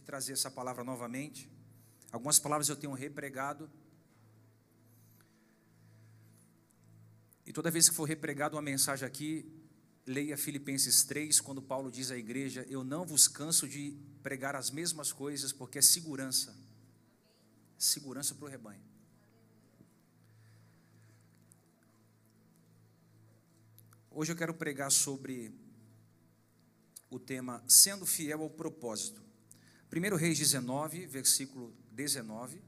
de trazer essa palavra novamente. Algumas palavras eu tenho repregado. E toda vez que for repregado uma mensagem aqui, leia Filipenses 3, quando Paulo diz à igreja: Eu não vos canso de pregar as mesmas coisas, porque é segurança. Segurança para o rebanho. Hoje eu quero pregar sobre o tema sendo fiel ao propósito. 1 Reis 19, versículo 19.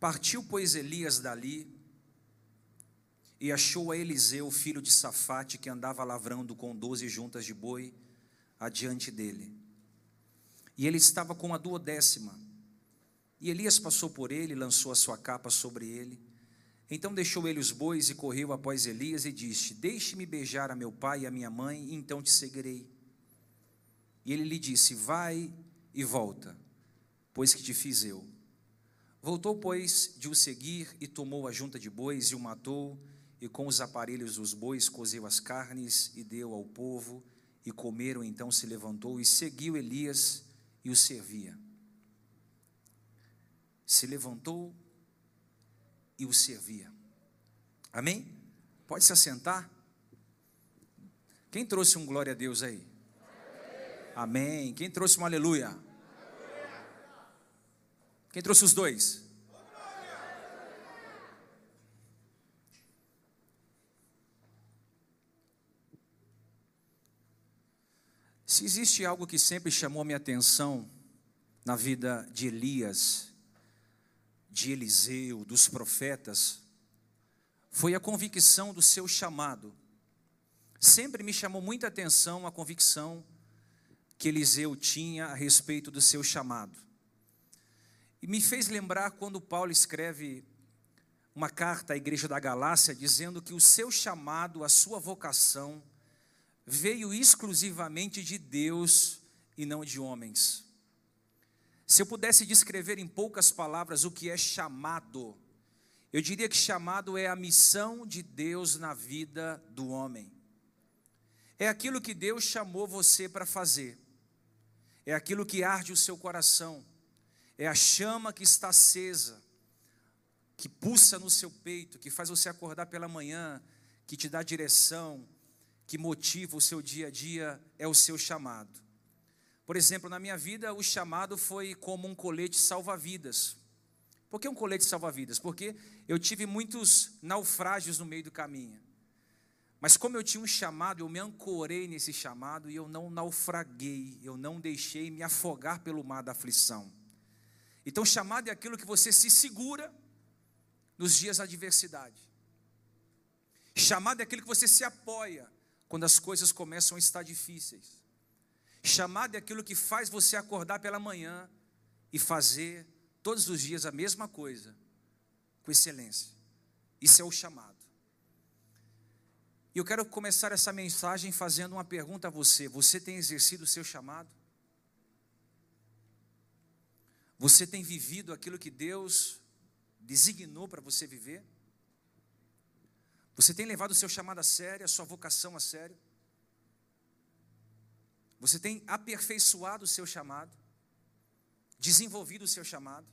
Partiu, pois, Elias dali e achou a Eliseu, filho de Safate, que andava lavrando com doze juntas de boi adiante dele. E ele estava com a duodécima. E Elias passou por ele, lançou a sua capa sobre ele. Então deixou ele os bois e correu após Elias e disse: Deixe-me beijar a meu pai e a minha mãe, e então te seguirei. E ele lhe disse: Vai e volta, pois que te fiz eu. Voltou, pois, de o seguir e tomou a junta de bois e o matou, e com os aparelhos dos bois cozeu as carnes e deu ao povo, e comeram. Então se levantou e seguiu Elias e o servia. Se levantou e o servia. Amém? Pode se assentar? Quem trouxe um glória a Deus aí? Amém. Quem trouxe um aleluia? Quem trouxe os dois? Se existe algo que sempre chamou a minha atenção na vida de Elias, de Eliseu, dos profetas, foi a convicção do seu chamado. Sempre me chamou muita atenção a convicção que Eliseu tinha a respeito do seu chamado. E me fez lembrar quando Paulo escreve uma carta à igreja da Galácia dizendo que o seu chamado, a sua vocação, veio exclusivamente de Deus e não de homens. Se eu pudesse descrever em poucas palavras o que é chamado, eu diria que chamado é a missão de Deus na vida do homem. É aquilo que Deus chamou você para fazer, é aquilo que arde o seu coração é a chama que está acesa, que pulsa no seu peito, que faz você acordar pela manhã, que te dá direção, que motiva o seu dia a dia, é o seu chamado. Por exemplo, na minha vida, o chamado foi como um colete salva-vidas. Por que um colete salva-vidas? Porque eu tive muitos naufrágios no meio do caminho. Mas como eu tinha um chamado, eu me ancorei nesse chamado e eu não naufraguei, eu não deixei me afogar pelo mar da aflição. Então, chamado é aquilo que você se segura nos dias da adversidade. Chamado é aquilo que você se apoia quando as coisas começam a estar difíceis. Chamado é aquilo que faz você acordar pela manhã e fazer todos os dias a mesma coisa, com excelência. Isso é o chamado. E eu quero começar essa mensagem fazendo uma pergunta a você: você tem exercido o seu chamado? Você tem vivido aquilo que Deus designou para você viver? Você tem levado o seu chamado a sério, a sua vocação a sério? Você tem aperfeiçoado o seu chamado? Desenvolvido o seu chamado?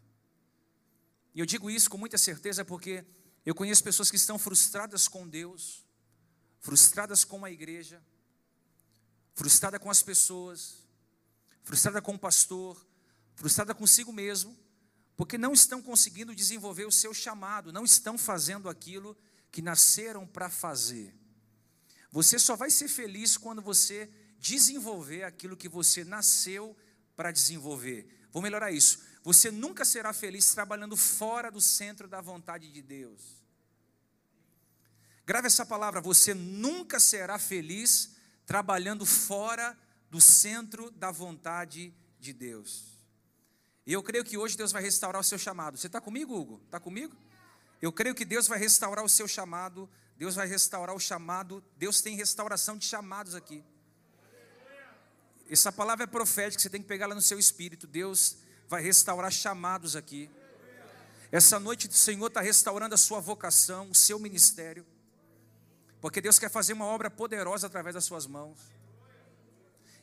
E eu digo isso com muita certeza porque eu conheço pessoas que estão frustradas com Deus, frustradas com a igreja, frustrada com as pessoas, frustrada com o pastor, frustrada consigo mesmo, porque não estão conseguindo desenvolver o seu chamado, não estão fazendo aquilo que nasceram para fazer. Você só vai ser feliz quando você desenvolver aquilo que você nasceu para desenvolver. Vou melhorar isso. Você nunca será feliz trabalhando fora do centro da vontade de Deus. Grave essa palavra, você nunca será feliz trabalhando fora do centro da vontade de Deus. E eu creio que hoje Deus vai restaurar o seu chamado. Você está comigo, Hugo? Está comigo? Eu creio que Deus vai restaurar o seu chamado Deus vai restaurar o chamado. Deus tem restauração de chamados aqui. Essa palavra é profética, você tem que pegar ela no seu espírito. Deus vai restaurar chamados aqui. Essa noite o Senhor está restaurando a sua vocação, o seu ministério. Porque Deus quer fazer uma obra poderosa através das suas mãos.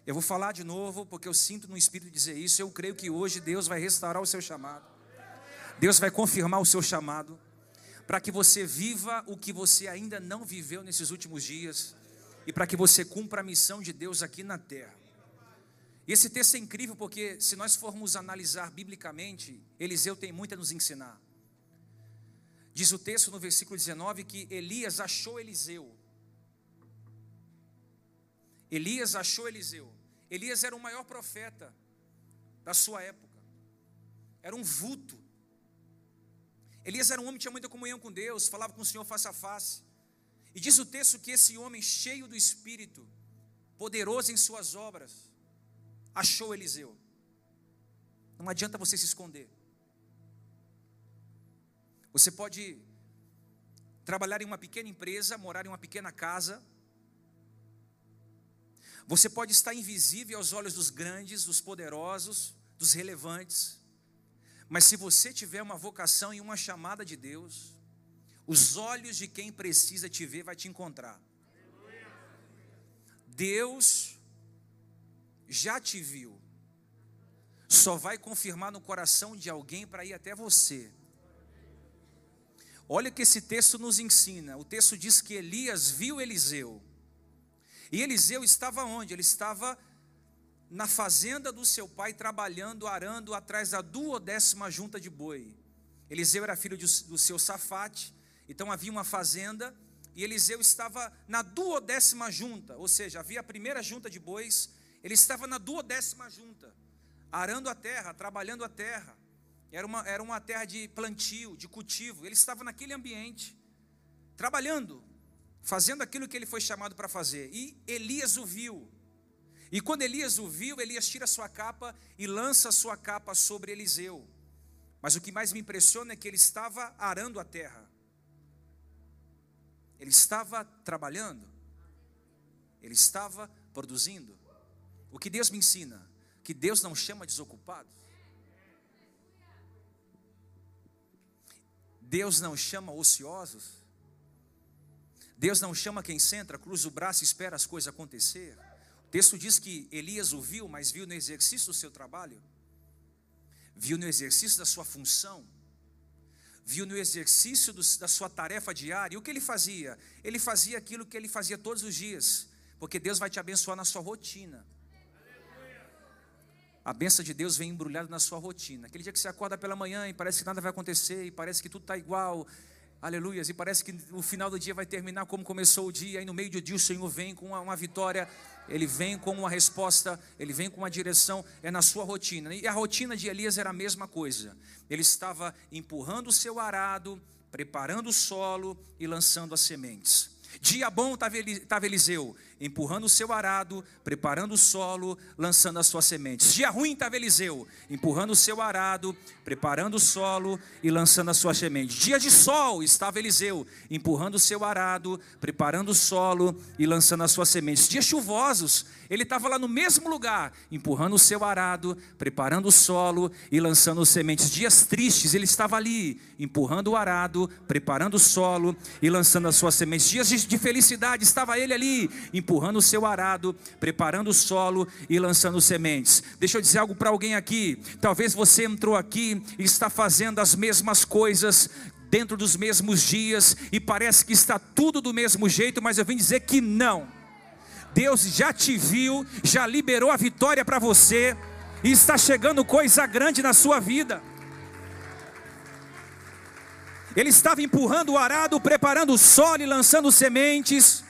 Eu vou falar de novo, porque eu sinto no Espírito dizer isso. Eu creio que hoje Deus vai restaurar o seu chamado. Deus vai confirmar o seu chamado. Para que você viva o que você ainda não viveu nesses últimos dias. E para que você cumpra a missão de Deus aqui na terra. E esse texto é incrível porque, se nós formos analisar biblicamente, Eliseu tem muito a nos ensinar. Diz o texto no versículo 19 que Elias achou Eliseu. Elias achou Eliseu. Elias era o maior profeta da sua época. Era um vulto. Elias era um homem que tinha muita comunhão com Deus, falava com o Senhor face a face. E diz o texto que esse homem cheio do Espírito, poderoso em suas obras, achou Eliseu. Não adianta você se esconder. Você pode trabalhar em uma pequena empresa, morar em uma pequena casa, você pode estar invisível aos olhos dos grandes, dos poderosos, dos relevantes. Mas se você tiver uma vocação e uma chamada de Deus, os olhos de quem precisa te ver vai te encontrar. Deus já te viu. Só vai confirmar no coração de alguém para ir até você. Olha o que esse texto nos ensina. O texto diz que Elias viu Eliseu. E Eliseu estava onde? Ele estava na fazenda do seu pai, trabalhando, arando atrás da duodécima junta de boi. Eliseu era filho do seu Safate, então havia uma fazenda, e Eliseu estava na duodécima junta, ou seja, havia a primeira junta de bois, ele estava na duodécima junta, arando a terra, trabalhando a terra. Era uma, era uma terra de plantio, de cultivo. Ele estava naquele ambiente, trabalhando, fazendo aquilo que ele foi chamado para fazer. E Elias o viu. E quando Elias o viu, Elias tira sua capa e lança sua capa sobre Eliseu. Mas o que mais me impressiona é que ele estava arando a terra. Ele estava trabalhando. Ele estava produzindo. O que Deus me ensina? Que Deus não chama desocupados. Deus não chama ociosos. Deus não chama quem senta, cruza o braço e espera as coisas acontecer. O texto diz que Elias o viu, mas viu no exercício do seu trabalho, viu no exercício da sua função, viu no exercício do, da sua tarefa diária. E o que ele fazia? Ele fazia aquilo que ele fazia todos os dias, porque Deus vai te abençoar na sua rotina. A benção de Deus vem embrulhada na sua rotina. Aquele dia que você acorda pela manhã e parece que nada vai acontecer, e parece que tudo está igual, Aleluias. E parece que o final do dia vai terminar como começou o dia, e no meio do dia o Senhor vem com uma, uma, vitória, ele vem com uma resposta, ele vem com uma direção, é na sua rotina. E a rotina de Elias era a mesma coisa. Ele estava empurrando o seu arado, preparando o solo e lançando as sementes. Dia bom estava Eliseu, empurrando o seu arado, preparando o solo, lançando as suas sementes. Dia ruim estava Eliseu, empurrando o seu arado, preparando o solo e lançando as suas sementes. Dia de sol estava Eliseu, empurrando o seu arado, preparando o solo e lançando as suas sementes. Dias chuvosos, ele estava lá no mesmo lugar, empurrando o seu arado, preparando o solo e lançando as sementes. Dias tristes, ele estava ali, empurrando o arado, preparando o solo e lançando as suas sementes. Dias de felicidade, estava ele ali, empurrando o seu arado, preparando o solo e lançando sementes. Deixa eu dizer algo para alguém aqui. Talvez você entrou aqui e está fazendo as mesmas coisas dentro dos mesmos dias e parece que está tudo do mesmo jeito, mas eu vim dizer que não. Deus já te viu, já liberou a vitória para você e está chegando coisa grande na sua vida. Ele estava empurrando o arado, preparando o solo e lançando sementes.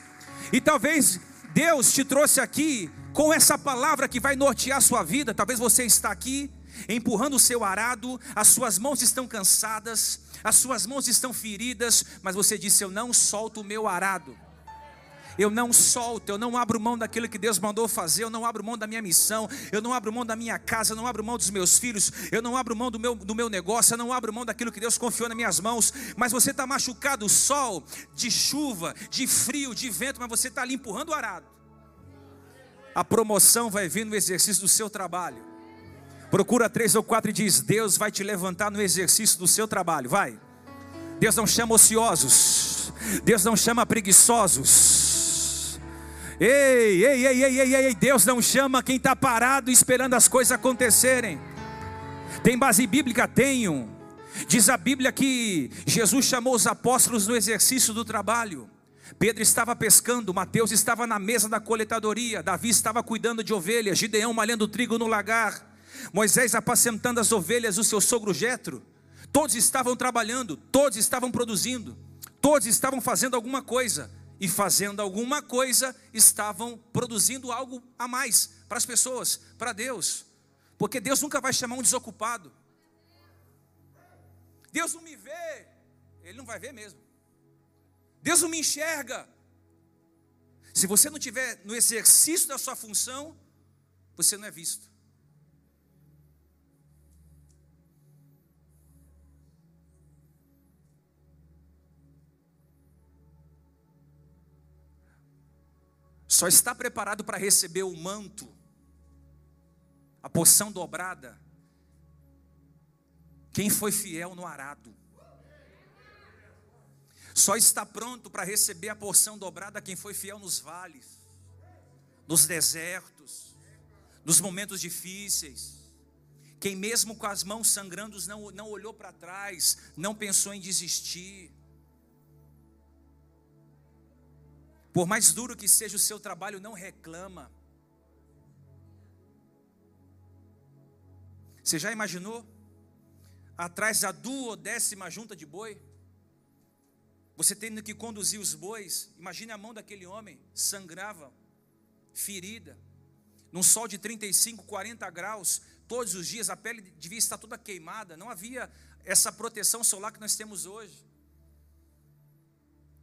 E talvez Deus te trouxe aqui com essa palavra que vai nortear a sua vida. Talvez você está aqui empurrando o seu arado, as suas mãos estão cansadas, as suas mãos estão feridas, mas você disse: Eu não solto o meu arado. Eu não solto, eu não abro mão daquilo que Deus mandou fazer, eu não abro mão da minha missão, eu não abro mão da minha casa, eu não abro mão dos meus filhos, eu não abro mão do meu, do meu negócio, eu não abro mão daquilo que Deus confiou nas minhas mãos. Mas você está machucado, sol, de chuva, de frio, de vento, mas você está ali empurrando o arado. A promoção vai vir no exercício do seu trabalho. Procura três ou quatro e diz: Deus vai te levantar no exercício do seu trabalho. Vai. Deus não chama ociosos. Deus não chama preguiçosos. Ei, ei, ei, ei, ei, ei, Deus não chama quem está parado esperando as coisas acontecerem. Tem base bíblica? Tenho. Diz a Bíblia que Jesus chamou os apóstolos no exercício do trabalho. Pedro estava pescando, Mateus estava na mesa da coletadoria, Davi estava cuidando de ovelhas, Gideão malhando trigo no lagar, Moisés apacentando as ovelhas do seu sogro Jetro. Todos estavam trabalhando, todos estavam produzindo, todos estavam fazendo alguma coisa e fazendo alguma coisa estavam produzindo algo a mais para as pessoas, para Deus. Porque Deus nunca vai chamar um desocupado. Deus não me vê, ele não vai ver mesmo. Deus não me enxerga. Se você não tiver no exercício da sua função, você não é visto. Só está preparado para receber o manto, a porção dobrada, quem foi fiel no arado. Só está pronto para receber a porção dobrada quem foi fiel nos vales, nos desertos, nos momentos difíceis. Quem mesmo com as mãos sangrando não, não olhou para trás, não pensou em desistir. Por mais duro que seja o seu trabalho, não reclama. Você já imaginou? Atrás da duodécima junta de boi, você tendo que conduzir os bois, imagine a mão daquele homem, sangrava, ferida, num sol de 35, 40 graus, todos os dias, a pele devia estar toda queimada, não havia essa proteção solar que nós temos hoje.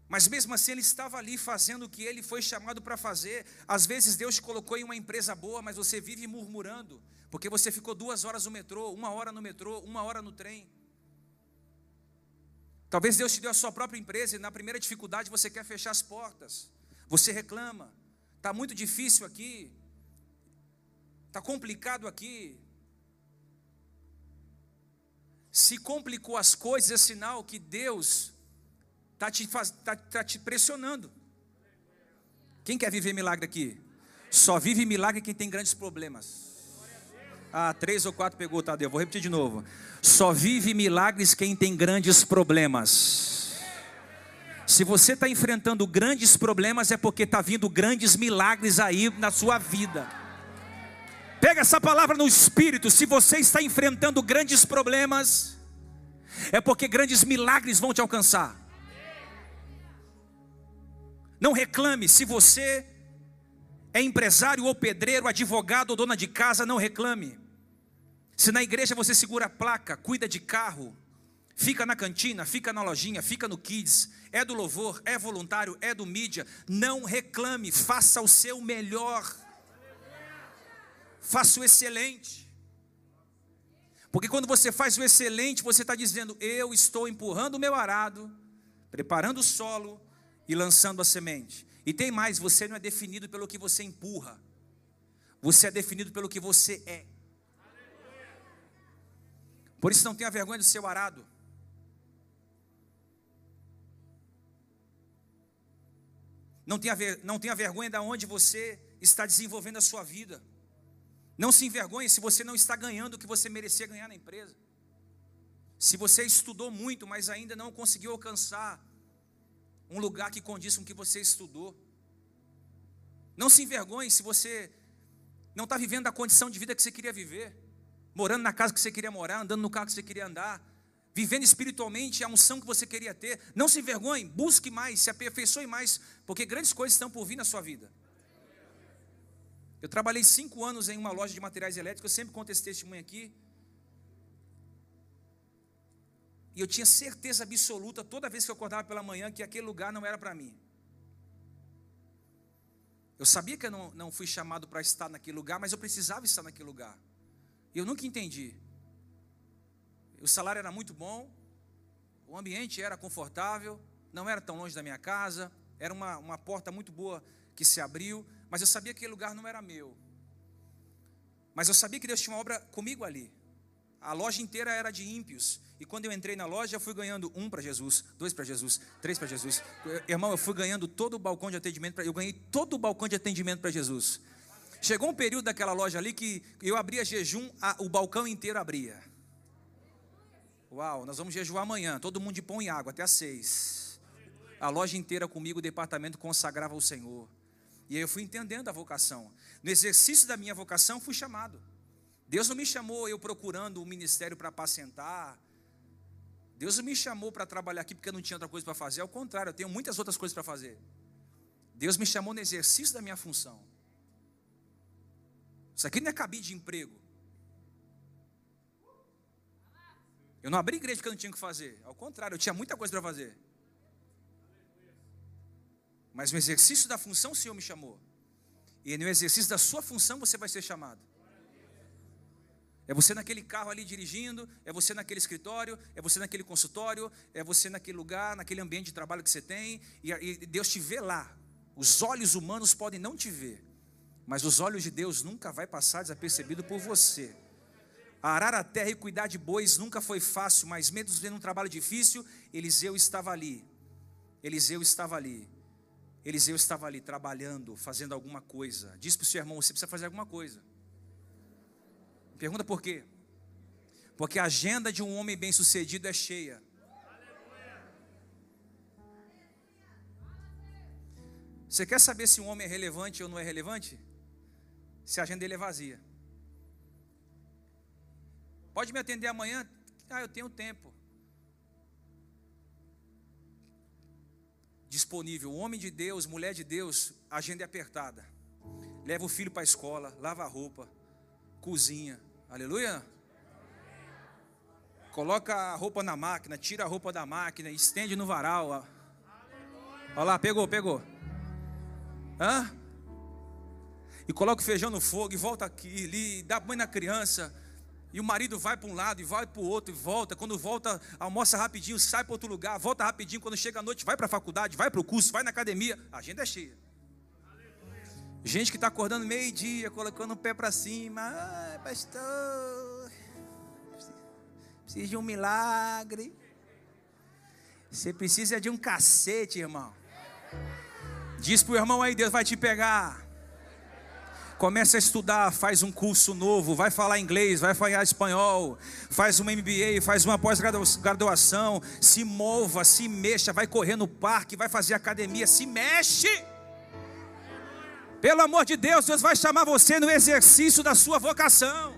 Mas mesmo assim ele estava ali fazendo o que ele foi chamado para fazer. Às vezes Deus te colocou em uma empresa boa, mas você vive murmurando, porque você ficou duas horas no metrô, uma hora no metrô, uma hora no trem. Talvez Deus te deu a sua própria empresa e na primeira dificuldade você quer fechar as portas. Você reclama, está muito difícil aqui, está complicado aqui. Se complicou as coisas, é sinal que Deus está te, tá, tá te pressionando. Quem quer viver milagre aqui? Só vive milagre quem tem grandes problemas. Ah, três ou quatro pegou, Tadeu. Vou repetir de novo. Só vive milagres quem tem grandes problemas. Se você está enfrentando grandes problemas, é porque está vindo grandes milagres aí na sua vida. Pega essa palavra no espírito. Se você está enfrentando grandes problemas, é porque grandes milagres vão te alcançar. Não reclame se você é empresário ou pedreiro, advogado ou dona de casa, não reclame. Se na igreja você segura a placa, cuida de carro, fica na cantina, fica na lojinha, fica no kids, é do louvor, é voluntário, é do mídia, não reclame, faça o seu melhor. Faça o excelente. Porque quando você faz o excelente, você está dizendo: Eu estou empurrando o meu arado, preparando o solo, e lançando a semente. E tem mais, você não é definido pelo que você empurra. Você é definido pelo que você é. Por isso não tenha vergonha do seu arado. Não tenha, não tenha vergonha de onde você está desenvolvendo a sua vida. Não se envergonhe se você não está ganhando o que você merecia ganhar na empresa. Se você estudou muito, mas ainda não conseguiu alcançar um lugar que condiz com o que você estudou. Não se envergonhe se você não está vivendo a condição de vida que você queria viver, morando na casa que você queria morar, andando no carro que você queria andar, vivendo espiritualmente a unção que você queria ter. Não se envergonhe, busque mais, se aperfeiçoe mais, porque grandes coisas estão por vir na sua vida. Eu trabalhei cinco anos em uma loja de materiais elétricos, eu sempre conto esse testemunho aqui. E eu tinha certeza absoluta, toda vez que eu acordava pela manhã, que aquele lugar não era para mim. Eu sabia que eu não, não fui chamado para estar naquele lugar, mas eu precisava estar naquele lugar. Eu nunca entendi. O salário era muito bom, o ambiente era confortável, não era tão longe da minha casa, era uma, uma porta muito boa que se abriu, mas eu sabia que aquele lugar não era meu. Mas eu sabia que Deus tinha uma obra comigo ali. A loja inteira era de ímpios. E quando eu entrei na loja, eu fui ganhando um para Jesus, dois para Jesus, três para Jesus. Irmão, eu fui ganhando todo o balcão de atendimento. Eu ganhei todo o balcão de atendimento para Jesus. Chegou um período daquela loja ali que eu abria jejum, a, o balcão inteiro abria. Uau, nós vamos jejuar amanhã, todo mundo de pão e água, até às seis. A loja inteira comigo, o departamento consagrava ao Senhor. E aí eu fui entendendo a vocação. No exercício da minha vocação, fui chamado. Deus não me chamou eu procurando o um ministério para apacentar. Deus não me chamou para trabalhar aqui porque eu não tinha outra coisa para fazer. Ao contrário, eu tenho muitas outras coisas para fazer. Deus me chamou no exercício da minha função. Isso aqui não é cabide de emprego. Eu não abri igreja porque eu não tinha o que fazer. Ao contrário, eu tinha muita coisa para fazer. Mas no exercício da função o Senhor me chamou. E no exercício da sua função você vai ser chamado. É você naquele carro ali dirigindo, é você naquele escritório, é você naquele consultório, é você naquele lugar, naquele ambiente de trabalho que você tem, e, Deus te vê lá. Os olhos humanos podem não te ver, mas os olhos de Deus nunca vai passar desapercebido por você. Arar a terra e cuidar de bois nunca foi fácil, mas mesmo vendo um trabalho difícil, Eliseu estava ali. Eliseu estava ali. Eliseu estava ali trabalhando, fazendo alguma coisa. Diz para o seu irmão: você precisa fazer alguma coisa. Pergunta por quê? Porque a agenda de um homem bem-sucedido é cheia. Você quer saber se um homem é relevante ou não é relevante? Se a agenda dele é vazia. Pode me atender amanhã? Ah, eu tenho tempo. Disponível. Homem de Deus, mulher de Deus, agenda é apertada. Leva o filho para a escola, lava a roupa, cozinha, Aleluia. Coloca a roupa na máquina, tira a roupa da máquina, estende no varal. Olha lá, pegou, pegou. Hã? E coloca o feijão no fogo e volta aqui, ali, dá banho na criança. E o marido vai para um lado e vai para o outro e volta. Quando volta, almoça rapidinho, sai para outro lugar, volta rapidinho. Quando chega à noite, vai para a faculdade, vai para o curso, vai na academia. A agenda é cheia. Gente que está acordando meio-dia, colocando o pé para cima. Ah, pastor, precisa de um milagre. Você precisa de um cacete, irmão. Diz para o irmão aí, Deus vai te pegar. Começa a estudar, faz um curso novo, vai falar inglês, vai falar espanhol, faz uma MBA, faz uma pós-graduação, se mova, se mexa, vai correr no parque, vai fazer academia, se mexe. Pelo amor de Deus, Deus vai chamar você no exercício da sua vocação.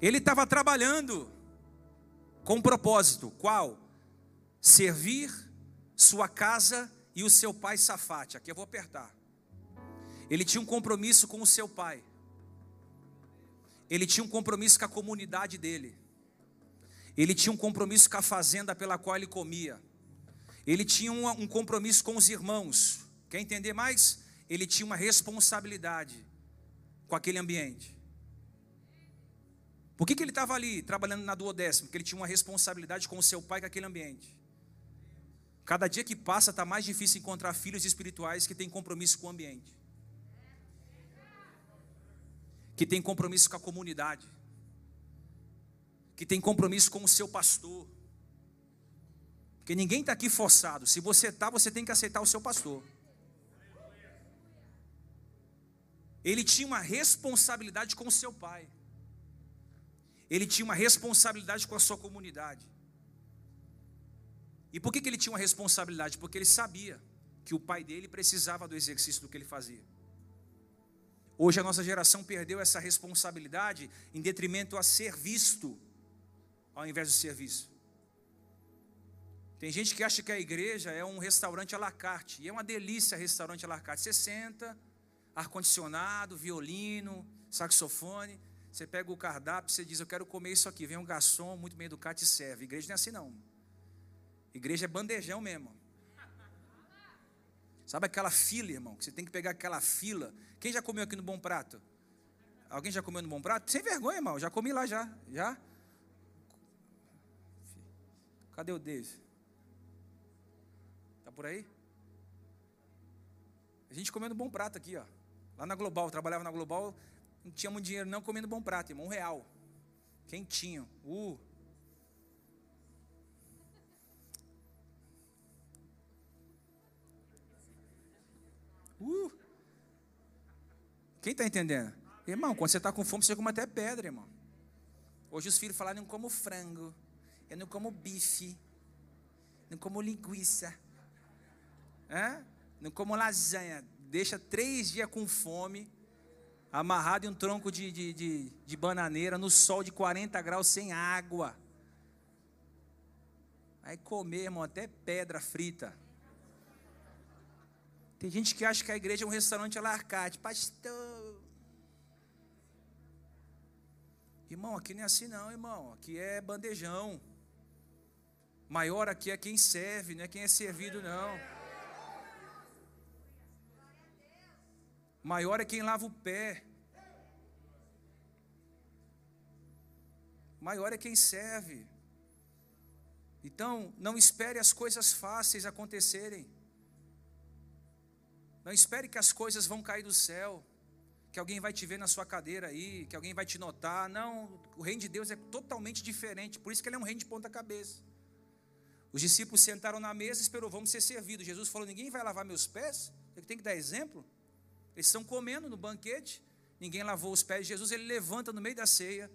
Ele estava trabalhando com um propósito, qual? Servir sua casa e o seu pai Safate. Aqui eu vou apertar. Ele tinha um compromisso com o seu pai. Ele tinha um compromisso com a comunidade dele. Ele tinha um compromisso com a fazenda pela qual ele comia. Ele tinha um, compromisso com os irmãos. Quer entender mais? Ele tinha uma responsabilidade com aquele ambiente. Por que, que ele estava ali trabalhando na duodécima? Porque ele tinha uma responsabilidade com o seu pai com aquele ambiente. Cada dia que passa está mais difícil encontrar filhos espirituais que têm compromisso com o ambiente. Que têm compromisso com a comunidade. Que têm compromisso com o seu pastor. Porque ninguém está aqui forçado. Se você está, você tem que aceitar o seu pastor. Ele tinha uma responsabilidade com o seu pai. Ele tinha uma responsabilidade com a sua comunidade. E por que, que ele tinha uma responsabilidade? Porque ele sabia que o pai dele precisava do exercício do que ele fazia. Hoje a nossa geração perdeu essa responsabilidade em detrimento a ser visto, ao invés de ser visto. Tem gente que acha que a igreja é um restaurante à la carte. E é uma delícia restaurante à la carte. Você senta, ar-condicionado, violino, saxofone. Você pega o cardápio, você diz, eu quero comer isso aqui. Vem um garçom muito bem educado e serve. Igreja não é assim não. Igreja é bandejão mesmo. Sabe aquela fila, irmão? Que você tem que pegar aquela fila. Quem já comeu aqui no Bom Prato? Alguém já comeu no Bom Prato? Sem vergonha, irmão. Já comi lá já. Já? Cadê o Deus? Tá por aí? A gente comendo Bom Prato aqui, ó. Lá na Global, trabalhava na Global, não tinha muito dinheiro não comendo Bom Prato, irmão. Um real. Quentinho. Uh. Uh. Quem está entendendo? Irmão, quando você está com fome, você come até pedra, irmão. Hoje os filhos falaram, não como frango, eu não como bife, não como linguiça, é? não como lasanha. Deixa três dias com fome, amarrado em um tronco de, de, de, de bananeira, no sol de 40 graus, sem água. Aí comer, irmão, até pedra frita. Tem gente que acha que a igreja é um restaurante alarcate. Pastor. Irmão, aqui não é assim não, irmão. Aqui é bandejão. Maior aqui é quem serve, não é quem é servido, não. Maior é quem lava o pé. Maior é quem serve. Então, não espere as coisas fáceis acontecerem. Não espere que as coisas vão cair do céu, que alguém vai te ver na sua cadeira aí, que alguém vai te notar. Não, o reino de Deus é totalmente diferente, por isso que ele é um reino de ponta cabeça. Os discípulos sentaram na mesa e esperou, vamos ser servidos. Jesus falou: ninguém vai lavar meus pés, ele tem que dar exemplo. Eles estão comendo no banquete, ninguém lavou os pés de Jesus, ele levanta no meio da ceia,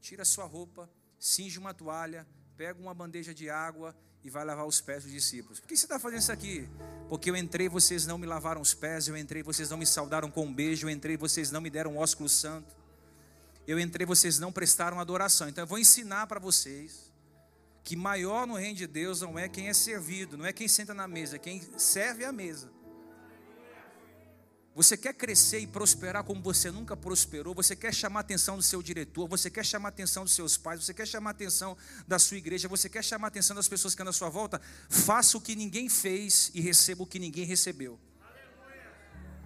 tira sua roupa, cinge uma toalha, pega uma bandeja de água e vai lavar os pés dos discípulos. Por que você está fazendo isso aqui? Porque eu entrei, vocês não me lavaram os pés, eu entrei, vocês não me saudaram com um beijo, eu entrei, vocês não me deram um ósculo santo. Eu entrei, vocês não prestaram adoração. Então eu vou ensinar para vocês que maior no reino de Deus não é quem é servido, não é quem senta na mesa, é quem serve a mesa. Você quer crescer e prosperar como você nunca prosperou? Você quer chamar a atenção do seu diretor? Você quer chamar a atenção dos seus pais? Você quer chamar a atenção da sua igreja? Você quer chamar a atenção das pessoas que andam à sua volta? Faça o que ninguém fez e receba o que ninguém recebeu.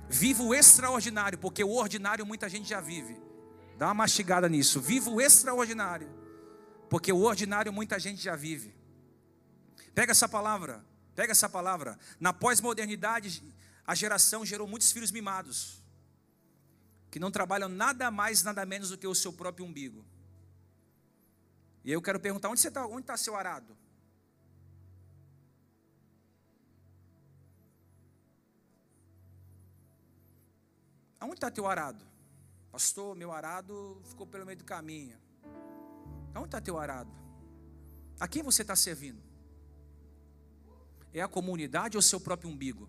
Viva o extraordinário, porque o ordinário muita gente já vive. Dá uma mastigada nisso. Viva o extraordinário, porque o ordinário muita gente já vive. Pega essa palavra, pega essa palavra. Na pós-modernidade a geração gerou muitos filhos mimados, que não trabalham nada mais, nada menos do que o seu próprio umbigo. E eu quero perguntar: onde está? Onde está seu arado? Aonde está teu arado? Pastor, meu arado ficou pelo meio do caminho. Aonde está teu arado? A quem você está servindo? É a comunidade ou seu próprio umbigo?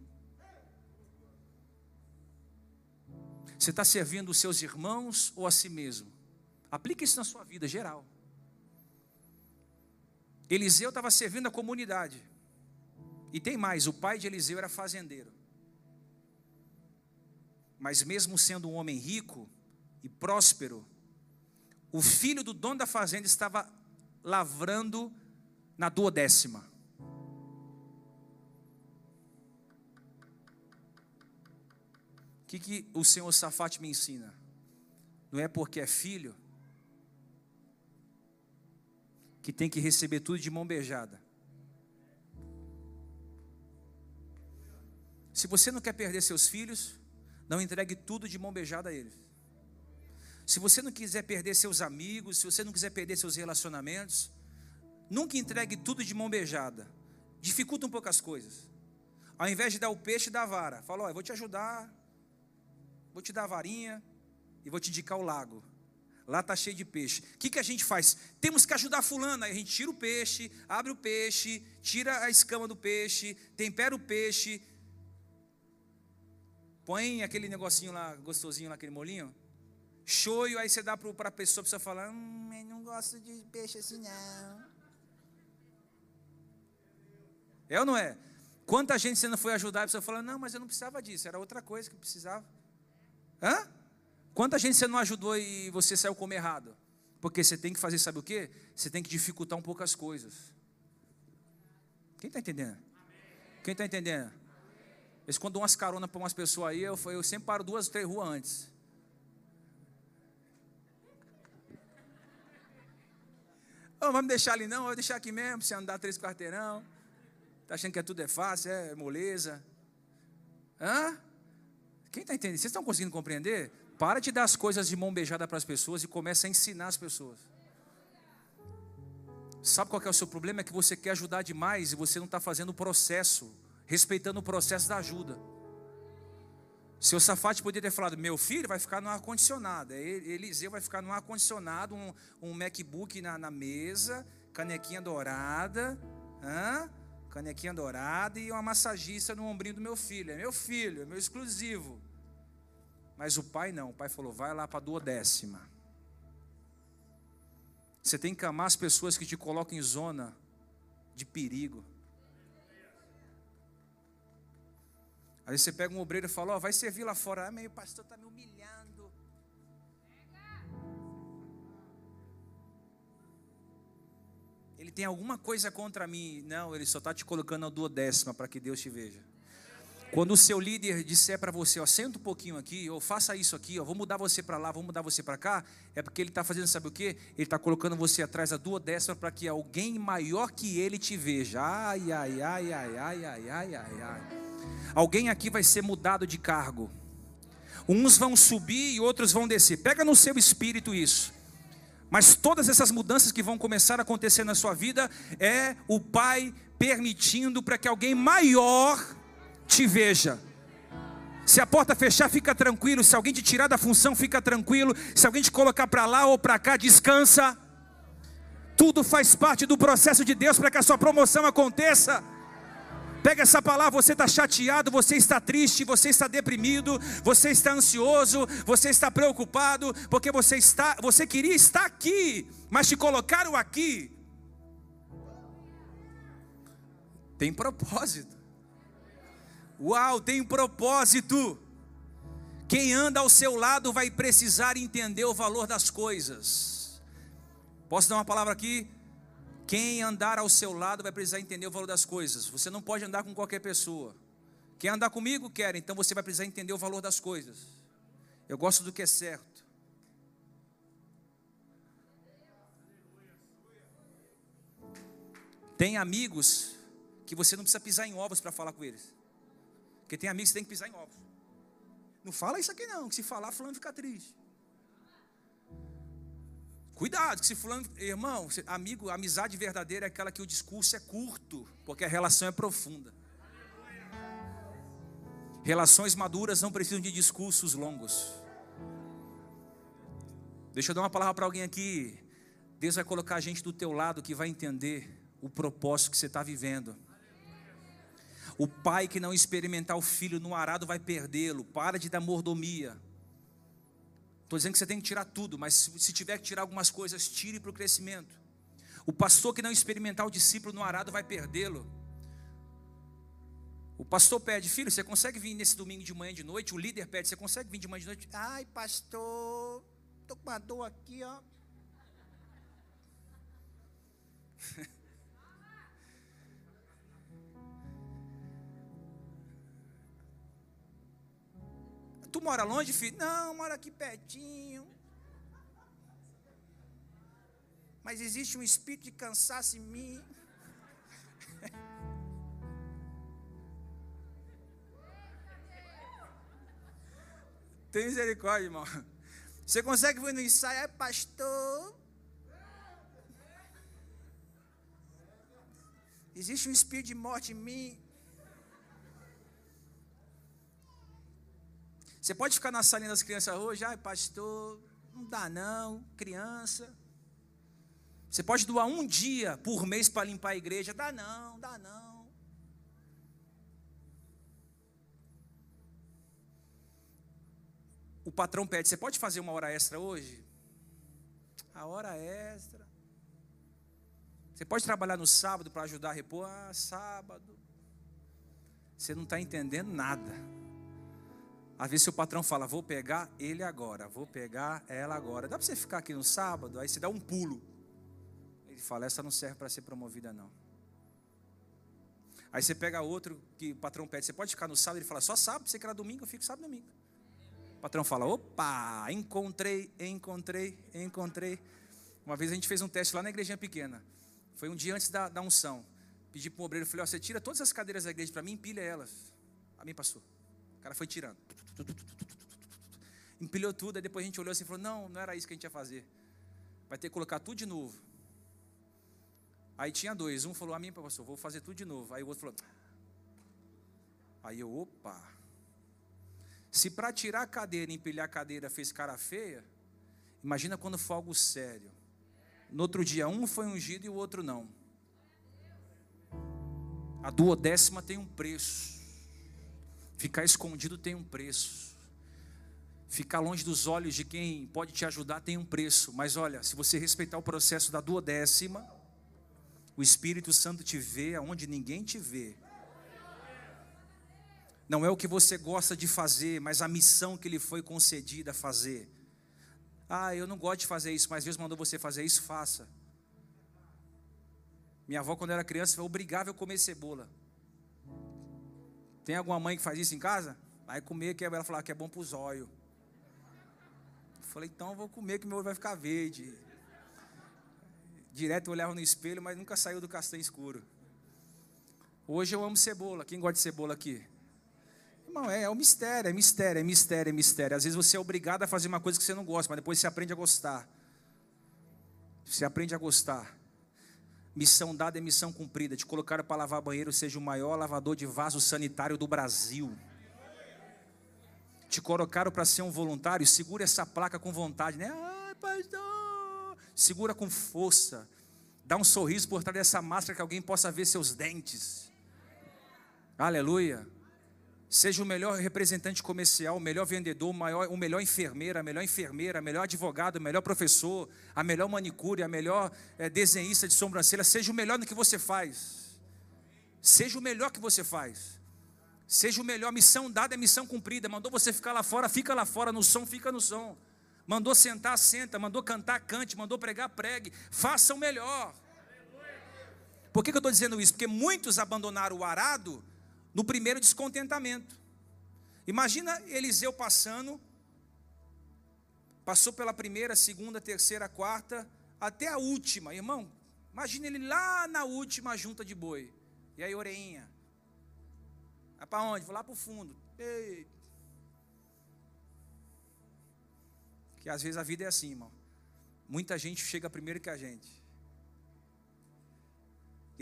Você está servindo os seus irmãos ou a si mesmo? Aplique isso na sua vida geral. Eliseu estava servindo a comunidade. E tem mais: o pai de Eliseu era fazendeiro. Mas, mesmo sendo um homem rico e próspero, o filho do dono da fazenda estava lavrando na duodécima. Que, que o Senhor Safate me ensina? Não é porque é filho que tem que receber tudo de mão beijada. Se você não quer perder seus filhos, não entregue tudo de mão beijada a eles. Se você não quiser perder seus amigos, se você não quiser perder seus relacionamentos, nunca entregue tudo de mão beijada. Dificulta um pouco as coisas. Ao invés de dar o peixe, dá a vara. Fala, ó, eu vou te ajudar, vou te dar a varinha e vou te indicar o lago. Lá está cheio de peixe. O que, que a gente faz? Temos que ajudar fulano. Aí a gente tira o peixe, abre o peixe, tira a escama do peixe, tempera o peixe, põe aquele negocinho lá, gostosinho lá, aquele molinho, shoyu, aí você dá para a pessoa, a pessoa fala, hum, eu não gosto de peixe assim não. É ou não é? Quanta gente você não foi ajudar, a pessoa fala, não, mas eu não precisava disso, era outra coisa que eu precisava. Hã? Quanta gente você não ajudou e você saiu como errado? Porque você tem que fazer, sabe o que? Você tem que dificultar um pouco as coisas. Quem está entendendo? Quem está entendendo? Eles quando dão umas caronas para umas pessoas aí, eu, eu sempre paro duas, três ruas antes. Oh, vamos deixar ali não, vou deixar aqui mesmo, você andar três quarteirão. Está achando que tudo é fácil, é moleza. Hã? Quem está entendendo? Vocês estão conseguindo compreender? Para de dar as coisas de mão beijada para as pessoas e começa a ensinar as pessoas. Sabe qual é o seu problema? É que você quer ajudar demais e você não está fazendo o processo, respeitando o processo da ajuda. Seu Safate poderia ter falado: Meu filho vai ficar no ar-condicionado. Eliseu vai ficar no ar-condicionado, um, um MacBook na, na, mesa, canequinha dourada, hã? Canequinha dourada e uma massagista no ombrinho do meu filho. É meu filho, é meu exclusivo. Mas o pai não, o pai falou: Vai lá para a duodécima. Você tem que amar as pessoas que te colocam em zona de perigo. Aí você pega um obreiro e fala, ó, oh, vai servir lá fora. Ah, meu pastor está me humilhando. Ele tem alguma coisa contra mim. Não, ele só está te colocando a duodécima para que Deus te veja. Quando o seu líder disser para você, ó, senta um pouquinho aqui, ou faça isso aqui, ó, vou mudar você para lá, vou mudar você para cá, é porque ele está fazendo, sabe o que? Ele está colocando você atrás da duodécima para que alguém maior que ele te veja. Ai, ai, ai, ai, ai, ai, ai, ai, ai. Alguém aqui vai ser mudado de cargo. Uns vão subir e outros vão descer. Pega no seu espírito isso. Mas todas essas mudanças que vão começar a acontecer na sua vida é o Pai permitindo para que alguém maior te veja. Se a porta fechar, fica tranquilo. Se alguém te tirar da função, fica tranquilo. Se alguém te colocar para lá ou para cá, descansa. Tudo faz parte do processo de Deus para que a sua promoção aconteça. Pega essa palavra, você está chateado, você está triste, você está deprimido, você está ansioso, você está preocupado, porque você está, você queria estar aqui, mas te colocaram aqui. Tem propósito. Uau, tem propósito. Quem anda ao seu lado vai precisar entender o valor das coisas. Posso dar uma palavra aqui? Quem andar ao seu lado vai precisar entender o valor das coisas. Você não pode andar com qualquer pessoa. Quem andar comigo quer, então você vai precisar entender o valor das coisas. Eu gosto do que é certo. Tem amigos que você não precisa pisar em ovos para falar com eles. Porque tem amigos que tem que pisar em ovos. Não fala isso aqui não, que se falar, fulano fica triste. Cuidado, que se fulano, irmão, amigo, amizade verdadeira é aquela que o discurso é curto, porque a relação é profunda. Relações maduras não precisam de discursos longos. Deixa eu dar uma palavra para alguém aqui. Deus vai colocar a gente do teu lado que vai entender o propósito que você está vivendo. O pai que não experimentar o filho no arado vai perdê-lo. Para de dar mordomia. Estou dizendo que você tem que tirar tudo, mas se tiver que tirar algumas coisas, tire para o crescimento. O pastor que não experimentar o discípulo no arado vai perdê-lo. O pastor pede, filho, você consegue vir nesse domingo de manhã de noite? O líder pede, você consegue vir de manhã de noite? Ai, pastor, estou com uma dor aqui, ó. Tu mora longe, filho? Não, moro aqui pertinho. Mas existe um espírito de cansaço em mim. Tem misericórdia, irmão. Você consegue vir no ensaio, é pastor? Existe um espírito de morte em mim. Você pode ficar na salinha das crianças hoje, ai pastor, não dá não, criança. Você pode doar um dia por mês para limpar a igreja, dá não, dá não. O patrão pede, você pode fazer uma hora extra hoje? A hora extra. Você pode trabalhar no sábado para ajudar a repor? Ah, sábado. Você não está entendendo nada. Às vezes o patrão fala, vou pegar ele agora, vou pegar ela agora. Dá para você ficar aqui no sábado? Aí você dá um pulo. Ele fala, essa não serve para ser promovida não. Aí você pega outro que o patrão pede, você pode ficar no sábado? Ele fala, só sábado, você que era domingo, eu fico sábado domingo. O patrão fala, opa, encontrei, encontrei, encontrei. Uma vez a gente fez um teste lá na igrejinha pequena. Foi um dia antes da, da unção. Pedi para o obreiro, falei, ó, você tira todas as cadeiras da igreja para mim, empilha elas. A mim passou. Cara foi tirando. Empilhou tudo, aí depois a gente olhou assim e falou, não, não era isso que a gente ia fazer. Vai ter que colocar tudo de novo. Aí tinha dois, um falou, a mim, pastor, vou fazer tudo de novo. Aí o outro falou, aí eu, opa. Se para tirar a cadeira e empilhar a cadeira fez cara feia, imagina quando for algo sério. No outro dia, um foi ungido e o outro não. A duodécima tem um preço. Ficar escondido tem um preço. Ficar longe dos olhos de quem pode te ajudar tem um preço. Mas olha, se você respeitar o processo da duodécima, o Espírito Santo te vê aonde ninguém te vê. Não é o que você gosta de fazer, mas a missão que lhe foi concedida a fazer. Ah, eu não gosto de fazer isso, mas Deus mandou você fazer isso, faça. Minha avó, quando era criança, obrigava a comer cebola. Tem alguma mãe que faz isso em casa? Vai comer, que ela falava que é bom para os olhos. Falei, então vou comer que meu olho vai ficar verde. Direto eu olhava no espelho, mas nunca saiu do castanho escuro. Hoje eu amo cebola. Quem gosta de cebola aqui? Irmão, é, é um mistério, é mistério, é mistério, é mistério. Às vezes você é obrigado a fazer uma coisa que você não gosta, mas depois você aprende a gostar. Você aprende a gostar. Missão dada é missão cumprida. Te colocaram para lavar banheiro, seja o maior lavador de vaso sanitário do Brasil. Te colocaram para ser um voluntário, segura essa placa com vontade, né? Ai, pastor segura com força, dá um sorriso por trás dessa máscara que alguém possa ver seus dentes. Aleluia. Seja o melhor representante comercial, o melhor vendedor, o, maior, o melhor enfermeira, a melhor enfermeira, o melhor advogado, o melhor professor, a melhor manicure, a melhor é, desenhista de sobrancelha. Seja o melhor no que você faz. Seja o melhor que você faz. Seja o melhor. Missão dada é missão cumprida. Mandou você ficar lá fora, fica lá fora. No som, fica no som. Mandou sentar, senta. Mandou cantar, cante. Mandou pregar, pregue. Faça o melhor. Por que, que eu estou dizendo isso? Porque muitos abandonaram o arado no primeiro descontentamento. Imagina Eliseu passando, passou pela primeira, segunda, terceira, quarta, até a última. Irmão, imagina ele lá na última junta de boi. E aí, oreinha? Vai para onde? Vou lá para o fundo. Ei, Que às vezes a vida é assim, irmão. Muita gente chega primeiro que a gente.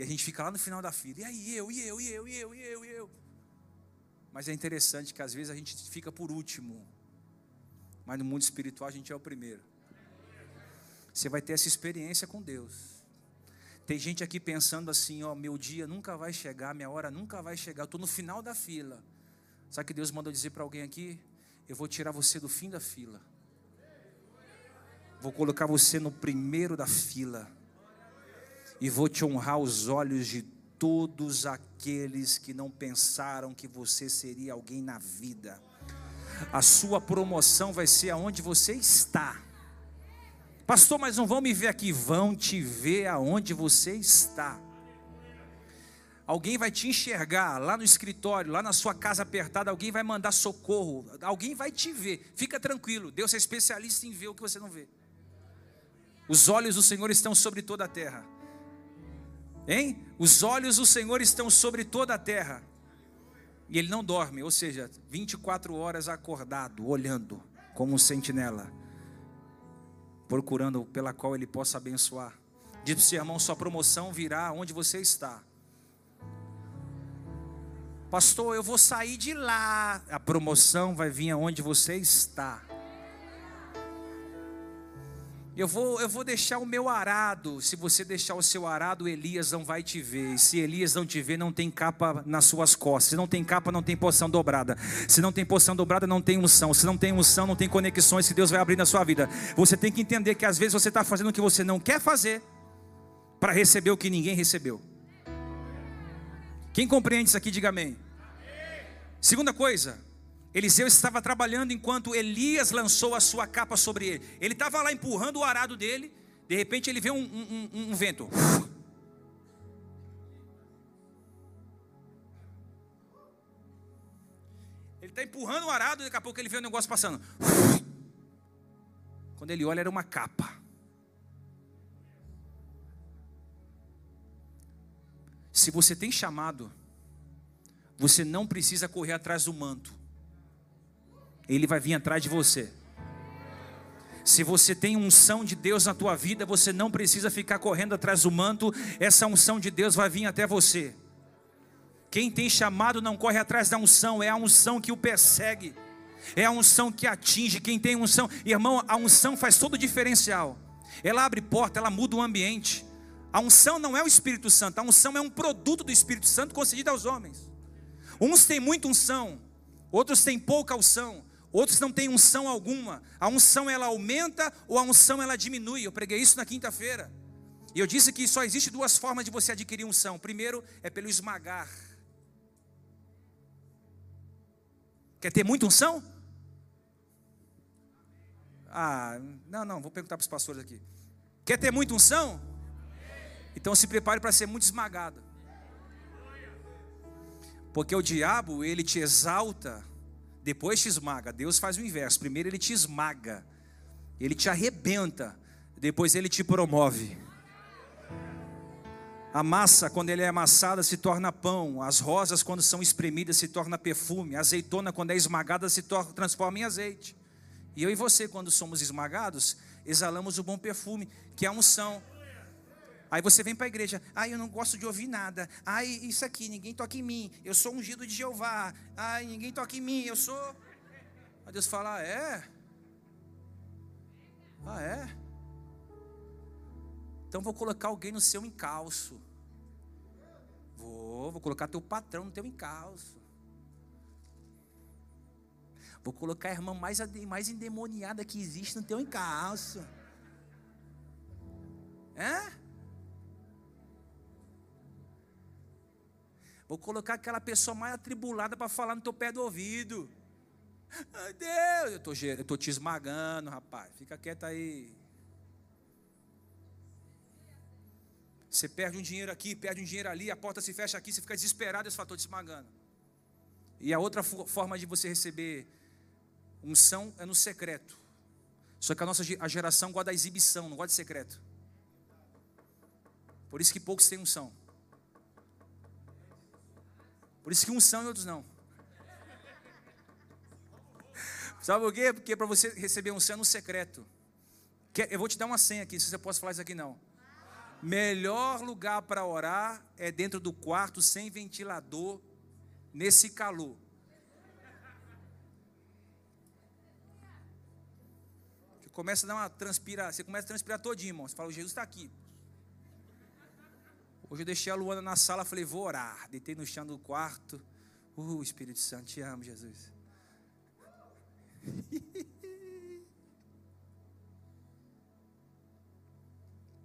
A gente fica lá no final da fila. E aí, eu, e eu, e eu, e eu, e eu, e eu. Mas é interessante que às vezes a gente fica por último. Mas no mundo espiritual a gente é o primeiro. Você vai ter essa experiência com Deus. Tem gente aqui pensando assim, ó, meu dia nunca vai chegar, minha hora nunca vai chegar. Eu estou no final da fila. Sabe que Deus mandou dizer para alguém aqui? Eu vou tirar você do fim da fila. Vou colocar você no primeiro da fila. E vou te honrar os olhos de todos aqueles que não pensaram que você seria alguém na vida. A sua promoção vai ser aonde você está. Pastor, mas não vão me ver aqui, vão te ver aonde você está. Alguém vai te enxergar lá no escritório, lá na sua casa apertada, alguém vai mandar socorro, alguém vai te ver. Fica tranquilo, Deus é especialista em ver o que você não vê. Os olhos do Senhor estão sobre toda a terra. Hein? Os olhos do Senhor estão sobre toda a terra. E ele não dorme, ou seja, 24 horas acordado, olhando como um sentinela, procurando pela qual ele possa abençoar. Diz para o seu irmão: sua promoção virá onde você está. Pastor, eu vou sair de lá. A promoção vai vir aonde você está. Eu vou, eu vou deixar o meu arado. Se você deixar o seu arado, Elias não vai te ver. Se Elias não te ver, não tem capa nas suas costas. Se não tem capa, não tem poção dobrada. Se não tem poção dobrada, não tem unção. Se não tem unção, não tem conexões que Deus vai abrir na sua vida. Você tem que entender que às vezes você está fazendo o que você não quer fazer para receber o que ninguém recebeu. Quem compreende isso aqui, diga amém. Segunda coisa, Eliseu estava trabalhando enquanto Elias lançou a sua capa sobre ele. Ele estava lá empurrando o arado dele. De repente ele vê um, um, um, um vento. Ele está empurrando o arado, daqui a pouco ele vê o negócio passando. Quando ele olha, era uma capa. Se você tem chamado, você não precisa correr atrás do manto. Ele vai vir atrás de você. Se você tem unção de Deus na tua vida, você não precisa ficar correndo atrás do manto, essa unção de Deus vai vir até você. Quem tem chamado não corre atrás da unção, é a unção que o persegue, é a unção que atinge. Quem tem unção, irmão, a unção faz todo o diferencial. Ela abre porta, ela muda o ambiente. A unção não é o Espírito Santo, a unção é um produto do Espírito Santo concedido aos homens. Uns têm muita unção, outros têm pouca unção, outros não têm unção alguma. A unção ela aumenta ou a unção ela diminui. Eu preguei isso na quinta-feira. E eu disse que só existe duas formas de você adquirir unção. Primeiro é pelo esmagar. Quer ter muita unção? Ah, não, não, vou perguntar para os pastores aqui. Quer ter muita unção? Então se prepare para ser muito esmagado. Porque o diabo, ele te exalta, depois te esmaga. Deus faz o inverso. Primeiro ele te esmaga, ele te arrebenta, depois ele te promove. A massa, quando ele é amassada, se torna pão. As rosas, quando são espremidas, se torna perfume. A azeitona, quando é esmagada, se transforma em azeite. E eu e você, quando somos esmagados, exalamos o bom perfume, que é a unção. Aí você vem para a igreja, ai, eu não gosto de ouvir nada. Ai, isso aqui, ninguém toca em mim. Eu sou ungido de Jeová. Ai, ninguém toca em mim. Eu sou. Aí Deus fala, ah, é? Ah, é? Então vou colocar alguém no seu encalço. Vou, vou colocar teu patrão no teu encalço. Vou colocar a irmã mais, mais endemoniada que existe no teu encalço. É? Vou colocar aquela pessoa mais atribulada para falar no teu pé do ouvido. Ai, Deus, eu tô, eu tô te esmagando, rapaz. Fica quieto aí. Você perde um dinheiro aqui, perde um dinheiro ali, a porta se fecha aqui, você fica desesperado, esse fator te esmagando. E a outra forma de você receber unção é no secreto. Só que a nossa geração gosta da exibição, não gosta de secreto. Por isso que poucos têm unção. Por isso que uns são e outros não. Sabe por quê? Porque para você receber um céu no secreto. Eu vou te dar uma senha aqui, se você pode falar isso aqui não. Melhor lugar para orar é dentro do quarto, sem ventilador, nesse calor. Você começa a dar uma transpira, você começa a transpirar todinho, irmão. Você fala, Jesus está aqui. Hoje eu deixei a Luana na sala, falei, vou orar. Deitei no chão do quarto. Uh, Espírito Santo, te amo, Jesus.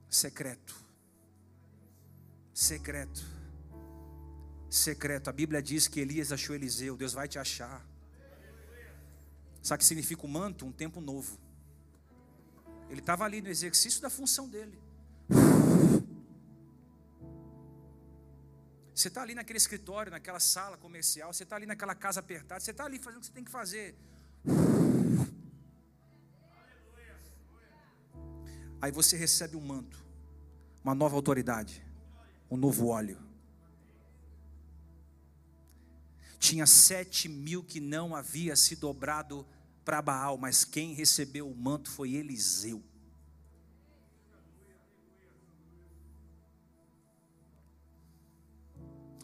Secreto. Secreto. Secreto. A Bíblia diz que Elias achou Eliseu. Deus vai te achar. Sabe o que significa o manto? Um tempo novo. Ele estava ali no exercício da função dele. Você está ali naquele escritório, naquela sala comercial, você está ali naquela casa apertada, você está ali fazendo o que você tem que fazer. Aí você recebe um manto, uma nova autoridade, um novo óleo. Tinha sete mil que não havia se dobrado para Baal, mas quem recebeu o manto foi Eliseu.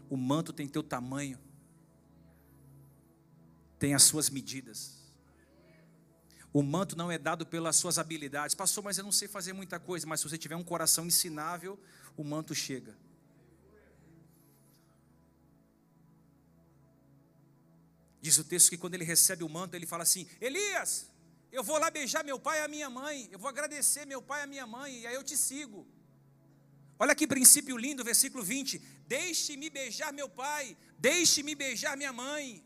O manto tem teu tamanho, tem as suas medidas. O manto não é dado pelas suas habilidades. Pastor, mas eu não sei fazer muita coisa. Mas se você tiver um coração ensinável, o manto chega. Diz o texto que quando ele recebe o manto, ele fala assim: Elias, eu vou lá beijar meu pai e a minha mãe. Eu vou agradecer meu pai e a minha mãe. E aí eu te sigo. Olha que princípio lindo, versículo 20: Deixe-me beijar meu pai, deixe-me beijar minha mãe,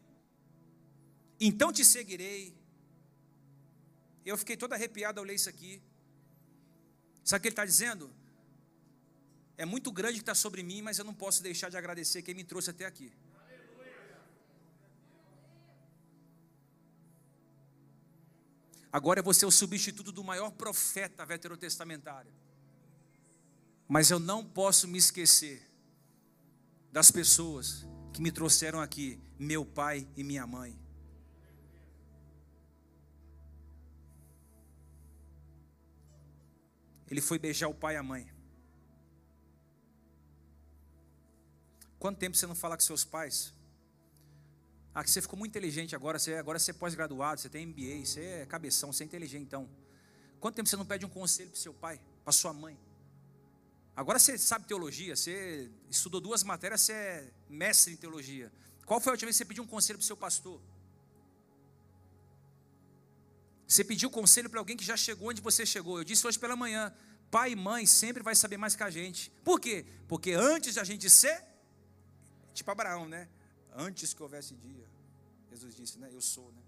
então te seguirei. Eu fiquei todo arrepiado ao ler isso aqui. Sabe o que ele está dizendo? É muito grande que está sobre mim, mas eu não posso deixar de agradecer quem me trouxe até aqui. Agora você é o substituto do maior profeta veterotestamentário. Mas eu não posso me esquecer das pessoas que me trouxeram aqui, meu pai e minha mãe. Ele foi beijar o pai e a mãe. Quanto tempo você não fala com seus pais? Ah, que você ficou muito inteligente agora, você, agora você é pós-graduado, você tem MBA, você é cabeção, você é inteligente então. Quanto tempo você não pede um conselho para seu pai, para sua mãe? Agora você sabe teologia, você estudou duas matérias, você é mestre em teologia. Qual foi a última vez que você pediu um conselho para o seu pastor? Você pediu conselho para alguém que já chegou onde você chegou. Eu disse hoje pela manhã: pai e mãe sempre vai saber mais que a gente. Por quê? Porque antes de a gente ser, tipo Abraão, né? Antes que houvesse dia, Jesus disse, né? Eu sou, né?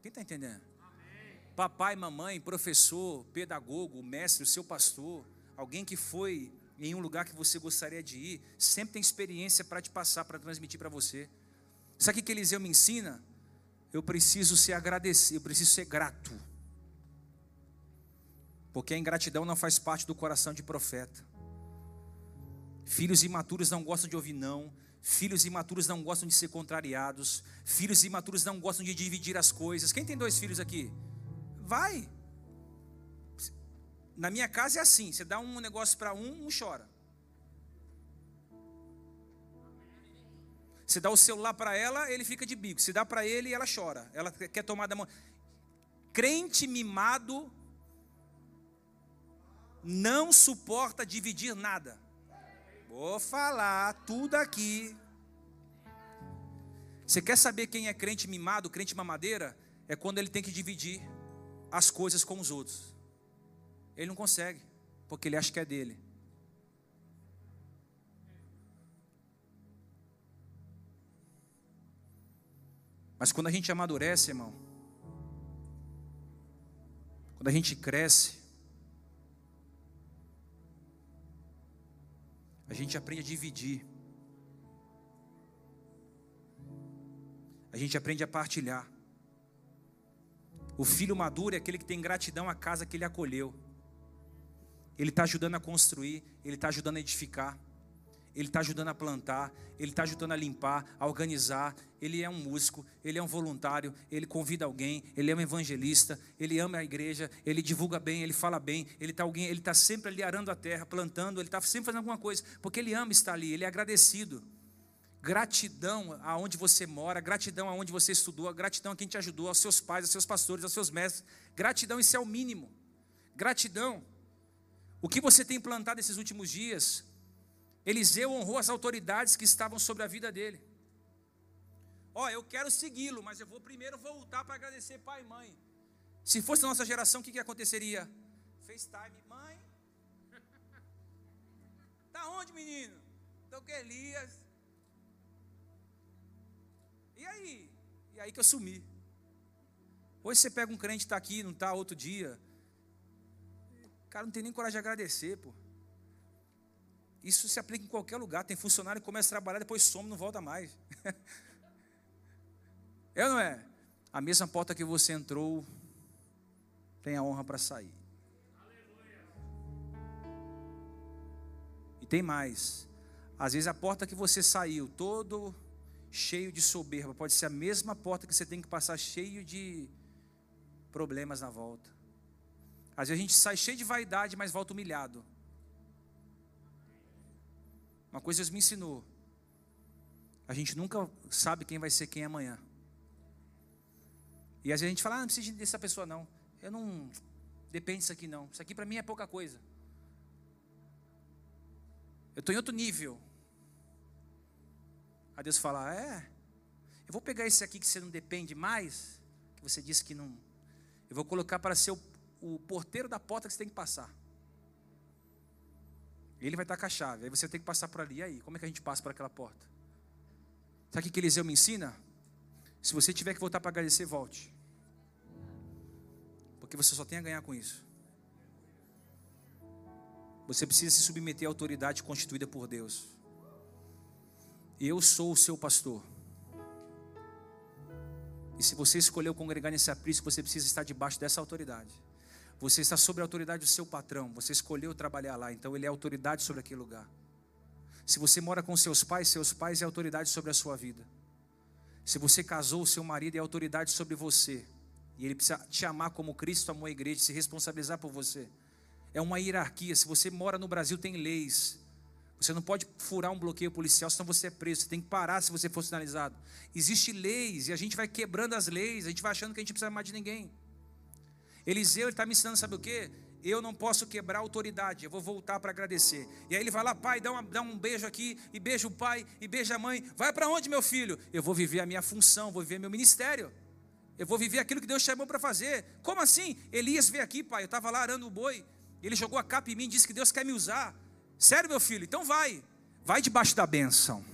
Quem está entendendo? Amém. Papai, mamãe, professor, pedagogo, mestre, o seu pastor, alguém que foi em um lugar que você gostaria de ir, sempre tem experiência para te passar, para transmitir para você. Sabe o que Eliseu me ensina? eu preciso ser agradecido, eu preciso ser grato. Porque a ingratidão não faz parte do coração de profeta. Filhos imaturos não gostam de ouvir não. Filhos imaturos não gostam de ser contrariados. Filhos imaturos não gostam de dividir as coisas. Quem tem dois filhos aqui? Vai. Na minha casa é assim: você dá um negócio para um, um chora. Se dá o celular para ela, ele fica de bico. Se dá para ele, ela chora. Ela quer tomar da mão. Crente mimado não suporta dividir nada. Vou falar tudo aqui. Você quer saber quem é crente mimado, crente mamadeira? É quando ele tem que dividir as coisas com os outros. Ele não consegue, porque ele acha que é dele. Mas quando a gente amadurece, irmão, quando a gente cresce, a gente aprende a dividir. A gente aprende a partilhar. O filho maduro é aquele que tem gratidão à casa que ele acolheu. Ele está ajudando a construir, ele está ajudando a edificar ele está ajudando a plantar, ele está ajudando a limpar, a organizar. Ele é um músico, ele é um voluntário, ele convida alguém, ele é um evangelista, ele ama a igreja, ele divulga bem, ele fala bem, ele está alguém, ele está sempre ali arando a terra, plantando, ele está sempre fazendo alguma coisa, porque ele ama estar ali, ele é agradecido. Gratidão aonde você mora, gratidão aonde você estudou, gratidão a quem te ajudou, aos seus pais, aos seus pastores, aos seus mestres. Gratidão, isso é o mínimo. Gratidão. O que você tem plantado esses últimos dias, Eliseu honrou as autoridades que estavam sobre a vida dele. Ó, oh, eu quero segui-lo, mas eu vou primeiro voltar para agradecer pai e mãe. Se fosse a nossa geração, o que, que aconteceria? FaceTime, mãe. Tá onde, menino? Estou com Elias. E aí? E aí que eu sumi. Hoje você pega um crente está aqui, não está outro dia. Cara não tem nem coragem de agradecer, pô. Isso se aplica em qualquer lugar. Tem funcionário que começa a trabalhar, depois some, não volta mais. é ou não é? A mesma porta que você entrou tem a honra para sair. E tem mais. Às vezes a porta que você saiu todo cheio de soberba pode ser a mesma porta que você tem que passar cheio de problemas na volta. Às vezes a gente sai cheio de vaidade, mas volta humilhado. Uma coisa Deus me ensinou. A gente nunca sabe quem vai ser quem amanhã. E às vezes a gente fala, ah, não precisa dessa pessoa não. Eu não. Depende disso aqui não. Isso aqui para mim é pouca coisa. Eu estou em outro nível. Aí Deus fala, é. Eu vou pegar esse aqui que você não depende mais, que você disse que não. Eu vou colocar para ser o, o porteiro da porta que você tem que passar. Ele vai estar com a chave. Aí você tem que passar por ali. E aí, como é que a gente passa por aquela porta? Sabe o que Eliseu me ensina? Se você tiver que voltar para agradecer, volte. Porque você só tem a ganhar com isso. Você precisa se submeter à autoridade constituída por Deus. Eu sou o seu pastor. E se você escolheu congregar nesse aprisco, você precisa estar debaixo dessa autoridade. Você está sob a autoridade do seu patrão. Você escolheu trabalhar lá, então ele é autoridade sobre aquele lugar. Se você mora com seus pais, seus pais é autoridade sobre a sua vida. Se você casou, seu marido é autoridade sobre você. E ele precisa te amar como Cristo amou a igreja, se responsabilizar por você. É uma hierarquia. Se você mora no Brasil, tem leis. Você não pode furar um bloqueio policial, senão você é preso. Você tem que parar se você for sinalizado. Existem leis e a gente vai quebrando as leis, a gente vai achando que a gente precisa mais de ninguém. Eliseu está me ensinando, sabe o que? Eu não posso quebrar a autoridade, eu vou voltar para agradecer. E aí ele vai lá, pai, dá, uma, dá um beijo aqui, e beija o pai, e beija a mãe. Vai para onde, meu filho? Eu vou viver a minha função, vou viver meu ministério. Eu vou viver aquilo que Deus chamou para fazer. Como assim? Elias veio aqui, pai. Eu estava lá arando o boi. Ele jogou a capa em mim e disse que Deus quer me usar. Sério, meu filho? Então vai. Vai debaixo da bênção.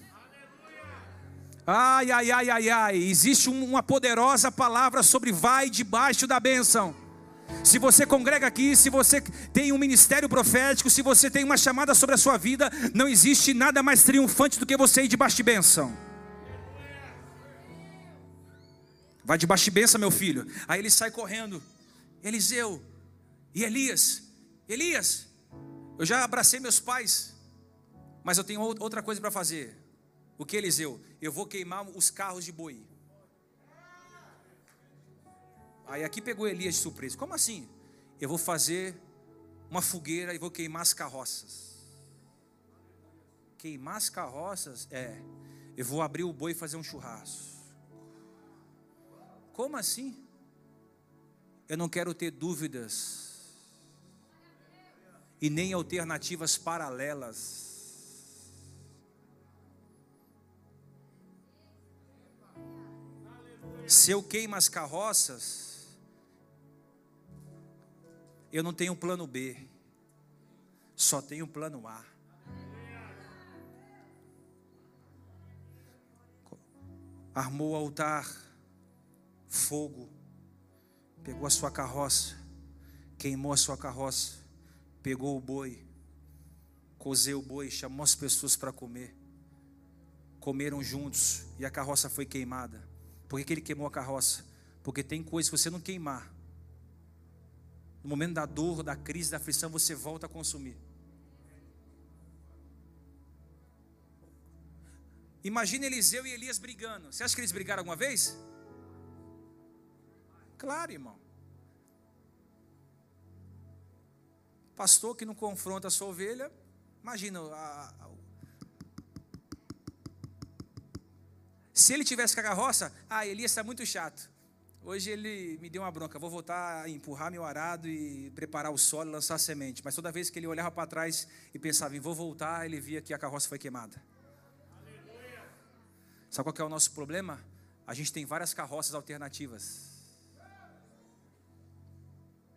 Ai, ai, ai, ai, ai. Existe uma poderosa palavra sobre vai debaixo da bênção. Se você congrega aqui, se você tem um ministério profético, se você tem uma chamada sobre a sua vida, não existe nada mais triunfante do que você ir debaixo de bênção. Vai debaixo de bênção, meu filho. Aí ele sai correndo. Eliseu e Elias. Elias, eu já abracei meus pais, mas eu tenho outra coisa para fazer. O que, Eliseu? Eu vou queimar os carros de boi. Aí aqui pegou Elias de surpresa. Como assim? Eu vou fazer uma fogueira e vou queimar as carroças. Queimar as carroças? É. Eu vou abrir o boi e fazer um churrasco. Como assim? Eu não quero ter dúvidas e nem alternativas paralelas. Se eu queimo as carroças, eu não tenho plano B, só tenho plano A. Armou o altar, fogo, pegou a sua carroça, queimou a sua carroça, pegou o boi, cozeu o boi, chamou as pessoas para comer. Comeram juntos e a carroça foi queimada. Por que, que ele queimou a carroça? Porque tem coisas que você não queimar. No momento da dor, da crise, da aflição, você volta a consumir. Imagina Eliseu e Elias brigando. Você acha que eles brigaram alguma vez? Claro, irmão. Pastor que não confronta a sua ovelha, imagina a, se ele tivesse com a carroça, ah, Elias está muito chato. Hoje ele me deu uma bronca, vou voltar a empurrar meu arado e preparar o solo e lançar semente. Mas toda vez que ele olhava para trás e pensava em vou voltar, ele via que a carroça foi queimada. Aleluia. Sabe qual é o nosso problema? A gente tem várias carroças alternativas.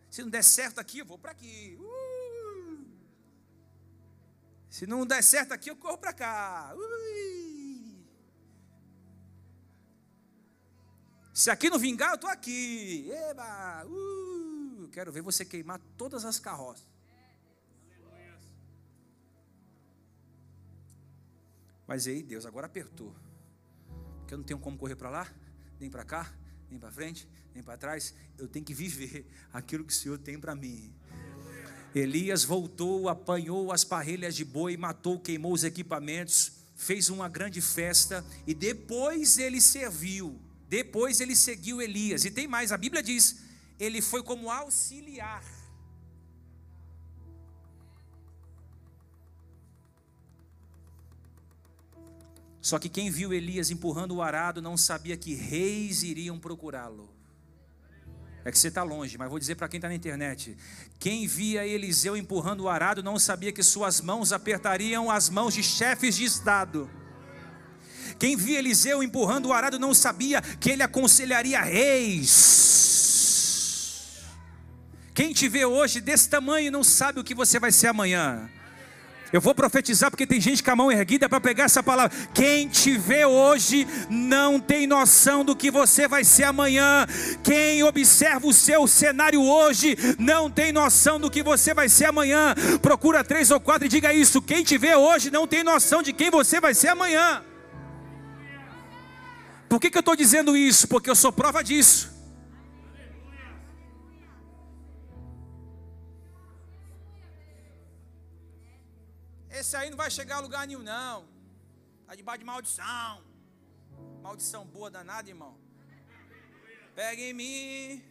Se não der certo aqui, eu vou para aqui. Uh! Se não der certo aqui, eu corro para cá. Se aqui não vingar, eu estou aqui. Eba! Uh! Quero ver você queimar todas as carroças. Mas aí Deus agora apertou. Porque eu não tenho como correr para lá, nem para cá, nem para frente, nem para trás. Eu tenho que viver aquilo que o Senhor tem para mim. Elias voltou, apanhou as parelhas de boi, matou, queimou os equipamentos, fez uma grande festa e depois ele serviu. Depois ele seguiu Elias. E tem mais, a Bíblia diz: ele foi como auxiliar. Só que quem viu Elias empurrando o arado não sabia que reis iriam procurá-lo. É que você está longe, mas vou dizer para quem está na internet: quem via Eliseu empurrando o arado não sabia que suas mãos apertariam as mãos de chefes de Estado. Quem via Eliseu empurrando o arado não sabia que ele aconselharia reis. Quem te vê hoje desse tamanho não sabe o que você vai ser amanhã. Eu vou profetizar porque tem gente com a mão erguida para pegar essa palavra. Quem te vê hoje não tem noção do que você vai ser amanhã. Quem observa o seu cenário hoje não tem noção do que você vai ser amanhã. Procura três ou quatro e diga isso. Quem te vê hoje não tem noção de quem você vai ser amanhã. Por que, que eu estou dizendo isso? Porque eu sou prova disso. Esse aí não vai chegar a lugar nenhum, não. Está debaixo de maldição. Maldição boa danada, irmão. Pega em mim.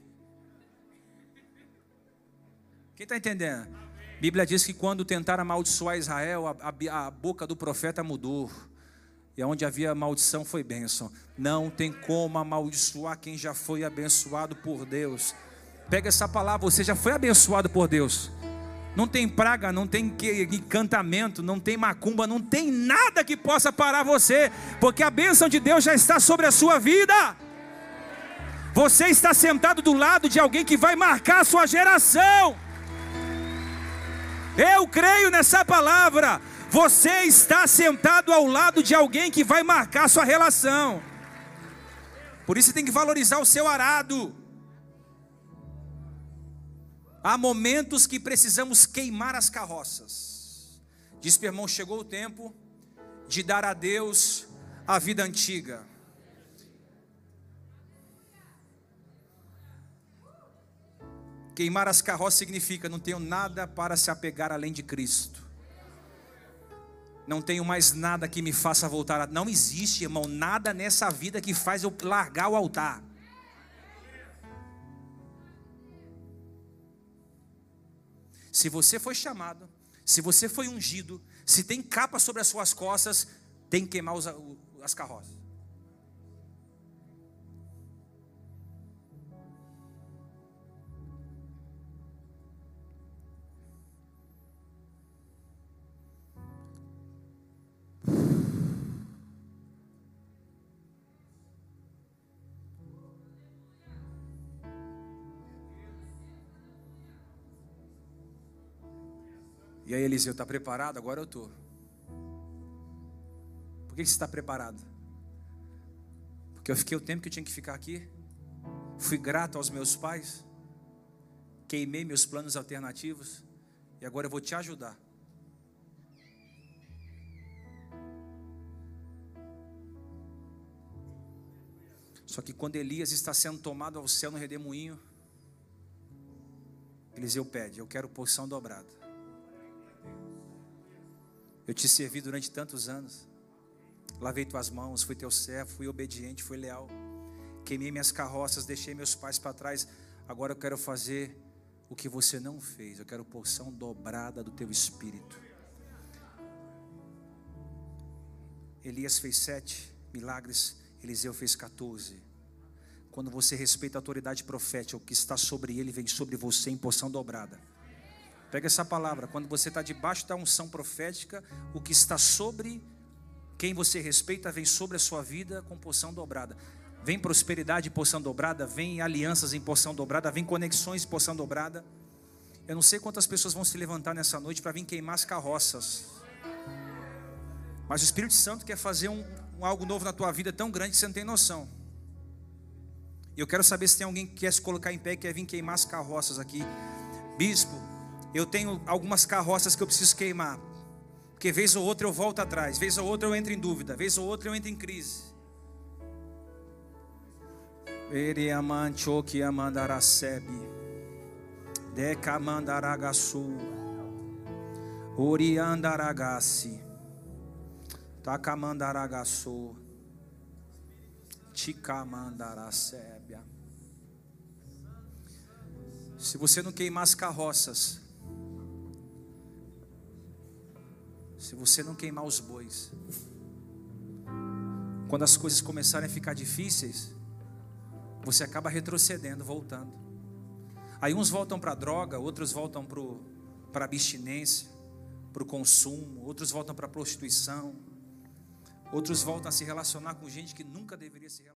Quem está entendendo? A Bíblia diz que quando tentaram amaldiçoar Israel, a, a, a boca do profeta mudou. E onde havia maldição foi bênção. Não tem como amaldiçoar quem já foi abençoado por Deus. Pega essa palavra, você já foi abençoado por Deus. Não tem praga, não tem encantamento, não tem macumba, não tem nada que possa parar você, porque a bênção de Deus já está sobre a sua vida. Você está sentado do lado de alguém que vai marcar a sua geração. Eu creio nessa palavra. Você está sentado ao lado de alguém que vai marcar sua relação. Por isso tem que valorizar o seu arado. Há momentos que precisamos queimar as carroças. Diz meu irmão: chegou o tempo de dar a Deus a vida antiga. Queimar as carroças significa não tenho nada para se apegar além de Cristo não tenho mais nada que me faça voltar. A... Não existe, irmão, nada nessa vida que faz eu largar o altar. Se você foi chamado, se você foi ungido, se tem capa sobre as suas costas, tem que queimar as carroças. E aí Eliseu está preparado? Agora eu estou. Por que você está preparado? Porque eu fiquei o tempo que eu tinha que ficar aqui. Fui grato aos meus pais. Queimei meus planos alternativos. E agora eu vou te ajudar. Só que quando Elias está sendo tomado ao céu no redemoinho, Eliseu pede: Eu quero porção dobrada. Eu te servi durante tantos anos. Lavei tuas mãos, fui teu servo, fui obediente, fui leal. Queimei minhas carroças, deixei meus pais para trás. Agora eu quero fazer o que você não fez. Eu quero porção dobrada do teu espírito. Elias fez sete milagres, Eliseu fez 14. Quando você respeita a autoridade profética, o que está sobre ele vem sobre você em porção dobrada. Pega essa palavra. Quando você está debaixo da unção profética, o que está sobre quem você respeita vem sobre a sua vida com porção dobrada. Vem prosperidade em porção dobrada, vem alianças em porção dobrada, vem conexões em porção dobrada. Eu não sei quantas pessoas vão se levantar nessa noite para vir queimar as carroças. Mas o Espírito Santo quer fazer um, um, algo novo na tua vida tão grande que você não tem noção. E eu quero saber se tem alguém que quer se colocar em pé e quer vir queimar as carroças aqui. Bispo, eu tenho algumas carroças que eu preciso queimar. Porque vez ou outra eu volto atrás, vez ou outra eu entro em dúvida, vez ou outra eu entro em crise. Oriandaragasi. Takamandaragasu. Ticamandarasébia. Se você não queimar as carroças, se você não queimar os bois, quando as coisas começarem a ficar difíceis, você acaba retrocedendo, voltando. Aí uns voltam para a droga, outros voltam para a abstinência, para o consumo, outros voltam para a prostituição, outros voltam a se relacionar com gente que nunca deveria se relacionar.